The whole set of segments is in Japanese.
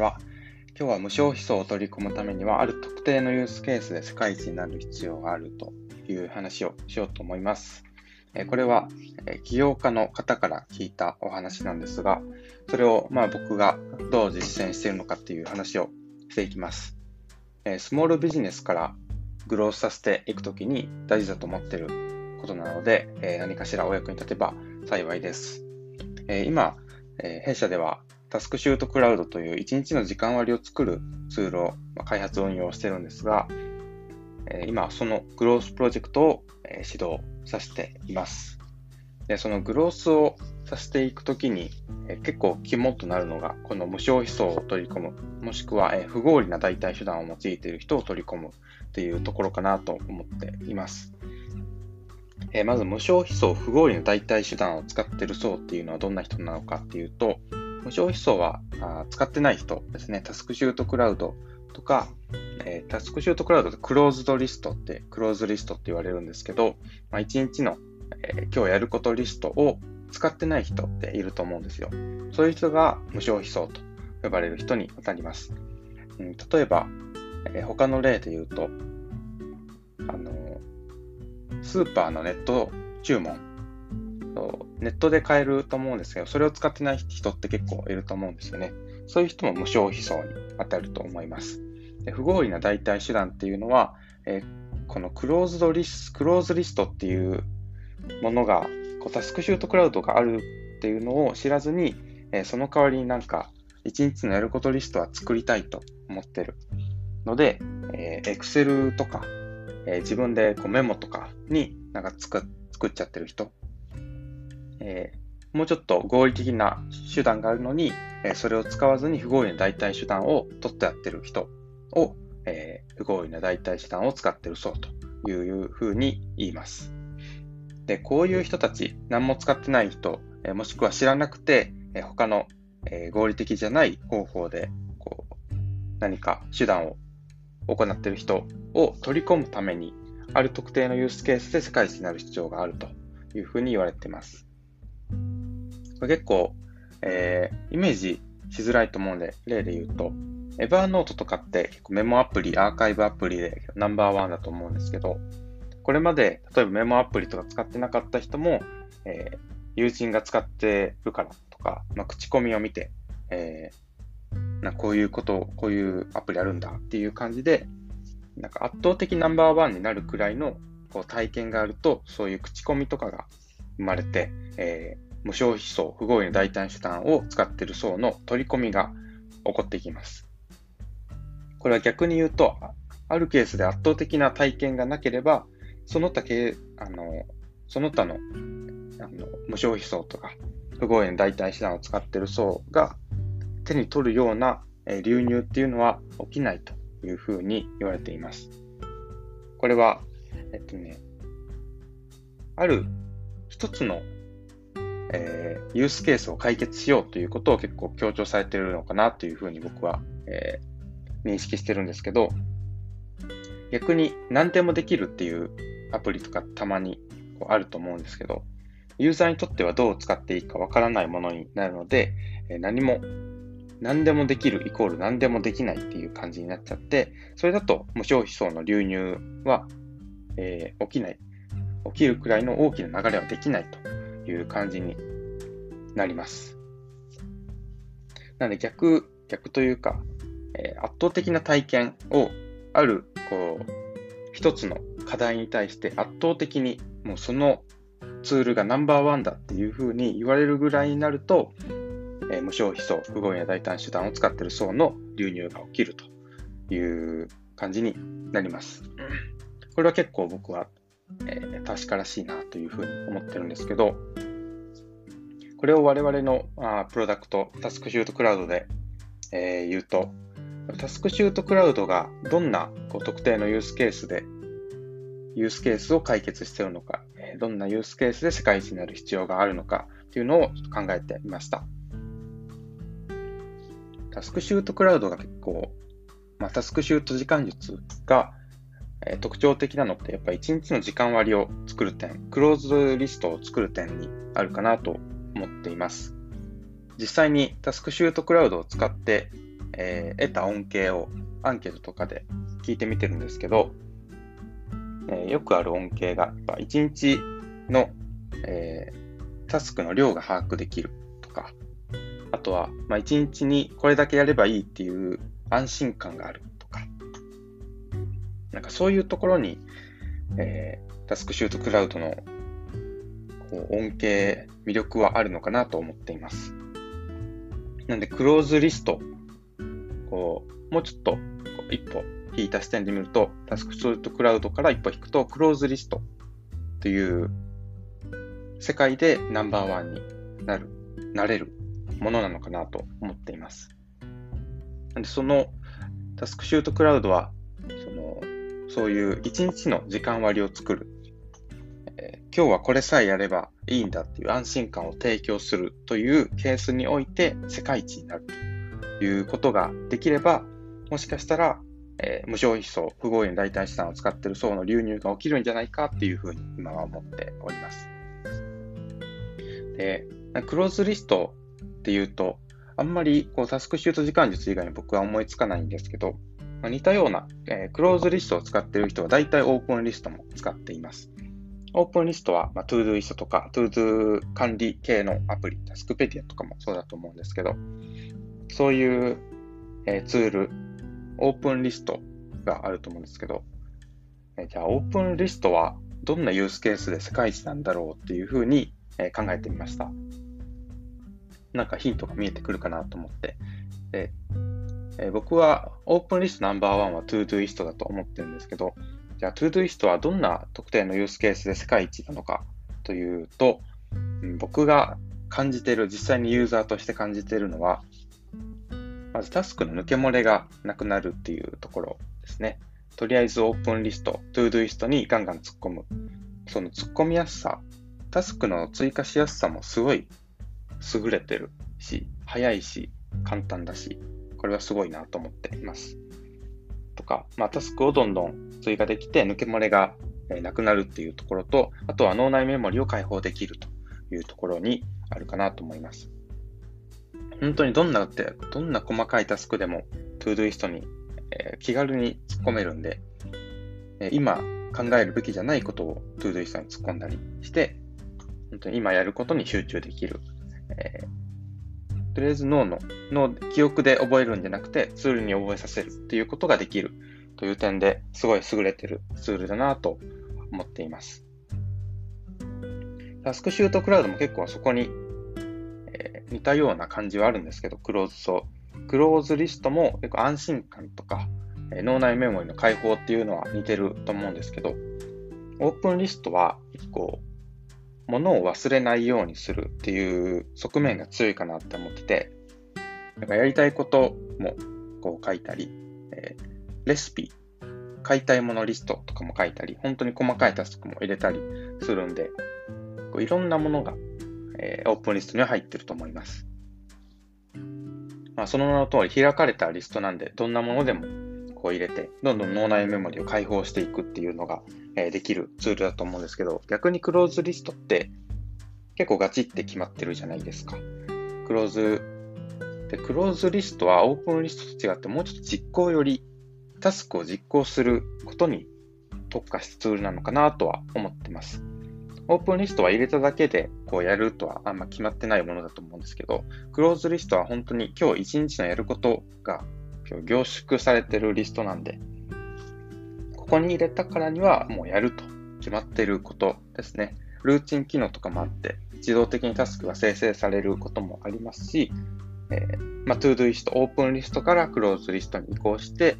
ちは。今日は無償悲想を取り込むためには、ある特定のユースケースで世界一になる必要があるという話をしようと思います。これは起業家の方から聞いたお話なんですが、それをまあ僕がどう実践しているのかっていう話をしていきます。スモールビジネスからグロースさせていくときに大事だと思っていることなので、何かしらお役に立てば幸いです。今、弊社ではタスクシュートクラウドという1日の時間割を作るツールを開発運用してるんですが、今そのグロースプロジェクトを指導させています。でそのグロースをさせていくときに結構肝となるのがこの無償悲想を取り込むもしくは不合理な代替手段を用いている人を取り込むというところかなと思っています。まず無償悲想不合理な代替手段を使っている層っていうのはどんな人なのかっていうと無償思想はあ使ってない人ですね。タスクシュートクラウドとか、えー、タスクシュートクラウドでクローズドリストって、クローズリストって言われるんですけど、まあ、1日の、えー、今日やることリストを使ってない人っていると思うんですよ。そういう人が無償思想と呼ばれる人に当たります。うん、例えば、えー、他の例で言うと、あのスーパーのネット注文ネットで買えると思うんですけど、それを使ってない人って結構いると思うんですよね。そういう人も無償悲想に当たると思います。で不合理な代替手段っていうのは、えー、このクローズドリスクローズリストっていうものが、こうタスクシュートクラウドがあるっていうのを知らずに、えー、その代わりになんか、1日のやることリストは作りたいと思ってるので、えー、Excel とか、えー、自分でこうメモとかになんか作作っちゃってる人えー、もうちょっと合理的な手段があるのに、えー、それを使わずに不合理な代替手段を取ってやってる人を、えー、不合理な代替手段を使ってるそうというふうに言います。で、こういう人たち、何も使ってない人、えもしくは知らなくて、え他の、え合理的じゃない方法でこう何か手段を行っている人を取り込むために、ある特定のユースケースで世界一になる必要があるというふうに言われています。結構、えー、イメージしづらいと思うので、例で言うと、エバーノートとかって結構メモアプリ、アーカイブアプリでナンバーワンだと思うんですけど、これまで例えばメモアプリとか使ってなかった人も、えー、友人が使ってるからとか、まあ、口コミを見て、えー、なこういうこと、こういうアプリあるんだっていう感じで、なんか圧倒的ナンバーワンになるくらいのこう体験があると、そういう口コミとかが生まれて、えー、無償費層、不合意の代替手段を使っている層の取り込みが起こっていきます。これは逆に言うと、あるケースで圧倒的な体験がなければ、その他あのその他のあの無償費層とか、不合意の代替手段を使っている層が手に取るような流入っていうのは起きないというふうに言われています。これは、えっとね、ある一つのえー、ユースケースを解決しようということを結構強調されているのかなというふうに僕は、えー、認識してるんですけど、逆に何でもできるっていうアプリとかたまにこうあると思うんですけど、ユーザーにとってはどう使っていいかわからないものになるので、え、何も、何でもできるイコール何でもできないっていう感じになっちゃって、それだと無償費層の流入は、えー、起きない。起きるくらいの大きな流れはできないという感じになります。なので逆、逆というか、えー、圧倒的な体験をある、こう、一つの課題に対して圧倒的にもうそのツールがナンバーワンだっていうふうに言われるぐらいになると、えー、無償費層、不合や大胆手段を使っている層の流入が起きるという感じになります。これは結構僕はえー、確からしいなというふうに思ってるんですけど、これを我々のあプロダクト、 TaskChute Cloud で、えー、言うと、 TaskChute Cloud がどんなこう特定のユースケースで、ユースケースを解決しているのか、どんなユースケースで世界一になる必要があるのかというのを考えてみました。 TaskChute Cloud が結構、まあ、 TaskChute 時間術がえ特徴的なのってやっぱり1日の時間割を作る点、クローズリストを作る点にあるかなと思っています。実際にタスクシュートクラウドを使ってえー、得た恩恵をアンケートとかで聞いてみてるんですけど、えー、よくある恩恵が、1日の、えー、タスクの量が把握できるとか、あとは、まあ、1日にこれだけやればいいっていう安心感がある、なんかそういうところに、えー、タスクシュートクラウドのこう恩恵、魅力はあるのかなと思っています。なんで、クローズリスト、こう、もうちょっと一歩引いた視点で見ると、タスクシュートクラウドから一歩引くと、クローズリストという世界でナンバーワンになる、なれるものなのかなと思っています。なんで、そのタスクシュートクラウドは、そういう一日の時間割を作るえ今日はこれさえやればいいんだっていう安心感を提供するというケースにおいて世界一になるということができれば、もしかしたら、えー、無消費層、不合理な代替資産を使っている層の流入が起きるんじゃないかっていうふうに今は思っております。で、クローズリストっていうと、あんまりこう TaskChute 時間術以外に僕は思いつかないんですけど、ま、似たような、えー、クローズリストを使っている人は大体オープンリストも使っています。オープンリストは、まあ、 Todoist とか、 ToDo 管理系のアプリ、タスクペディアとかもそうだと思うんですけど、そういう、えー、ツール、オープンリストがあると思うんですけど、えー、じゃあオープンリストはどんなユースケースで世界一なんだろうっていうふうに、え、考えてみました。なんかヒントが見えてくるかなと思って。えー、え僕はオープンリストナンバーワンは Todoist だと思ってるんですけど、じゃあ、 Todoist はどんな特定のユースケースで世界一なのかというと、僕が感じてる、実際にユーザーとして感じてるのは、まずタスクの抜け漏れがなくなるっていうところですね。とりあえずオープンリスト、 Todoist にガンガン突っ込む。その突っ込みやすさ、タスクの追加しやすさもすごい優れてるし、早いし、簡単だし、これはすごいなと思っています。とか、まあ、タスクをどんどん追加できて抜け漏れがなくなるっていうところと、あとは脳内メモリを開放できるというところにあるかなと思います。本当にどんな、どんな細かいタスクでも、 Todoist に、え、気軽に突っ込めるんで、え、今考えるべきじゃないことを Todoist に突っ込んだりして、本当に今やることに集中できる、えーとりあえず脳の、脳、記憶で覚えるんじゃなくて、ツールに覚えさせるっていうことができるという点ですごい優れてるツールだなと思っています。 TaskChute Cloud も結構そこに、えー、似たような感じはあるんですけど、クローズそう。クローズリストも結構安心感とか、えー、脳内メモリの解放っていうのは似てると思うんですけど、オープンリストは結構ものを忘れないようにするっていう側面が強いかなって思ってて、なんかやりたいこともこう書いたり、えー、レシピ、買いたいものリストとかも書いたり、本当に細かいタスクも入れたりするんで、こういろんなものが、えー、オープンリストには入ってると思います。まあ、その名の通り開かれたリストなんで、どんなものでもこう入れて、どんどん脳内メモリを解放していくっていうのが、えできるツールだと思うんですけど、逆にクローズリストって結構ガチって決まってるじゃないですか。クローズ、で、クローズリストはオープンリストと違ってもうちょっと実行よりタスクを実行することに特化したツールなのかなとは思ってます。オープンリストは入れただけでこうやるとはあんま決まってないものだと思うんですけど、クローズリストは本当に今日一日のやることが凝縮されてるリストなんで、ここに入れたからにはもうやると決まってることですね。ルーチン機能とかもあって、自動的にタスクが生成されることもありますし、えー、まあ、 ToDo リスト、オープンリストからクローズリストに移行して、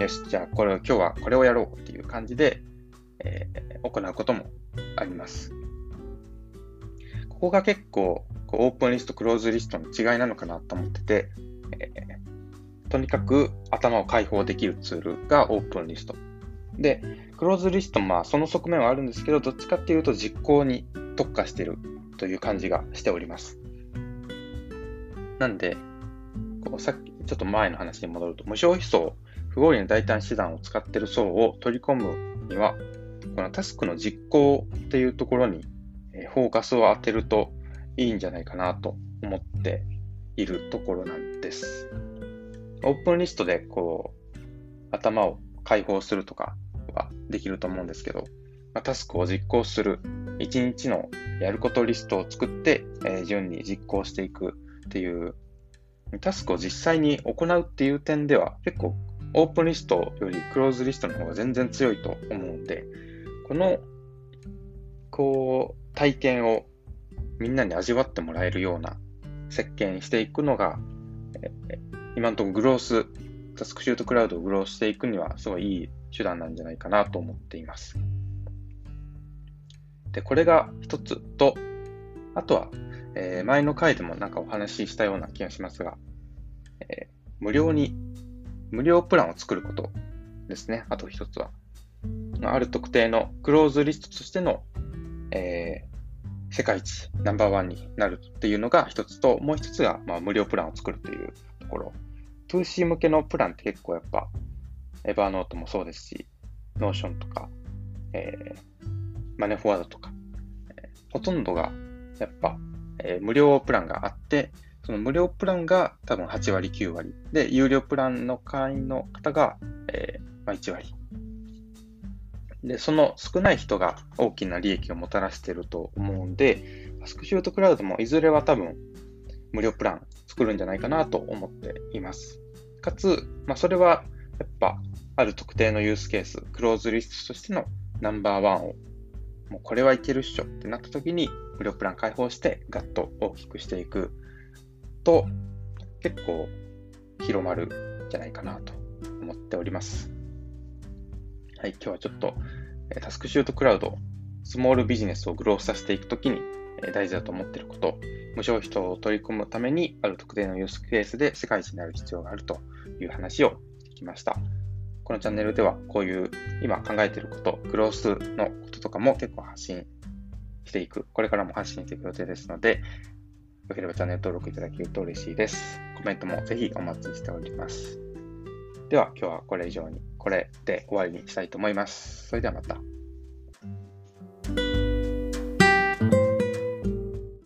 よし、じゃあこれを今日はこれをやろうっていう感じで、えー、行うこともあります。ここが結構オープンリスト、クローズリストの違いなのかなと思ってて、えー、とにかく頭を解放できるツールがオープンリスト。で、クローズリストもまあその側面はあるんですけど、どっちかっていうと実行に特化してるという感じがしております。なんで、こうさっきちょっと前の話に戻ると、無消費層、不合理な代替手段を使ってる層を取り込むには、このタスクの実行っていうところにフォーカスを当てるといいんじゃないかなと思っているところなんです。オープンリストでこう、頭を解放するとかはできると思うんですけど、ま、タスクを実行する、一日のやることリストを作って、え、順に実行していくっていう、タスクを実際に行うっていう点では、結構オープンリストよりクローズリストの方が全然強いと思うんで、この、こう、体験をみんなに味わってもらえるような設計にしていくのが、今のところグロース、タスクシュートクラウドをグロースしていくにはすごいいい手段なんじゃないかなと思っています。で、これが一つと、あとは、えー、前の回でもなんかお話ししたような気がしますが、えー、無料に、無料プランを作ることですね。あと一つは。ある特定のクローズリストとしての、えー、世界一ナンバーワンになるっていうのが一つと、もう一つが、まあ、無料プランを作るというところ。2C 向けのプランって結構やっぱ、 Evernote もそうですし、 Notion とか、えー、マネフォワードとか、えー、ほとんどがやっぱ、えー、無料プランがあって、その無料プランが多分8割、9割。で、有料プランの会員の方が、えーまあ、1割。で、その少ない人が大きな利益をもたらしていると思うんで、スクシュートクラウドもいずれは多分無料プラン作るんじゃないかなと思っています。かつ、まあ、それはやっぱある特定のユースケース、クローズリストとしてのナンバーワンをもうこれはいけるっしょってなった時に無料プラン開放してガッと大きくしていくと結構広まるんじゃないかなと思っております。はい、今日はちょっとタスクシュートクラウド、スモールビジネスをグロースさせていくときに大事だと思っていること、無償人を取り込むためにある特定のユースケースで世界一になる必要があるという話をしてきました。このチャンネルではこういう今考えていること、グロースのこととかも結構発信していく、これからも発信していく予定ですので、よければチャンネル登録いただけると嬉しいです。コメントもぜひお待ちしております。では今日はこれ以上に、これで終わりにしたいと思います。それではまた。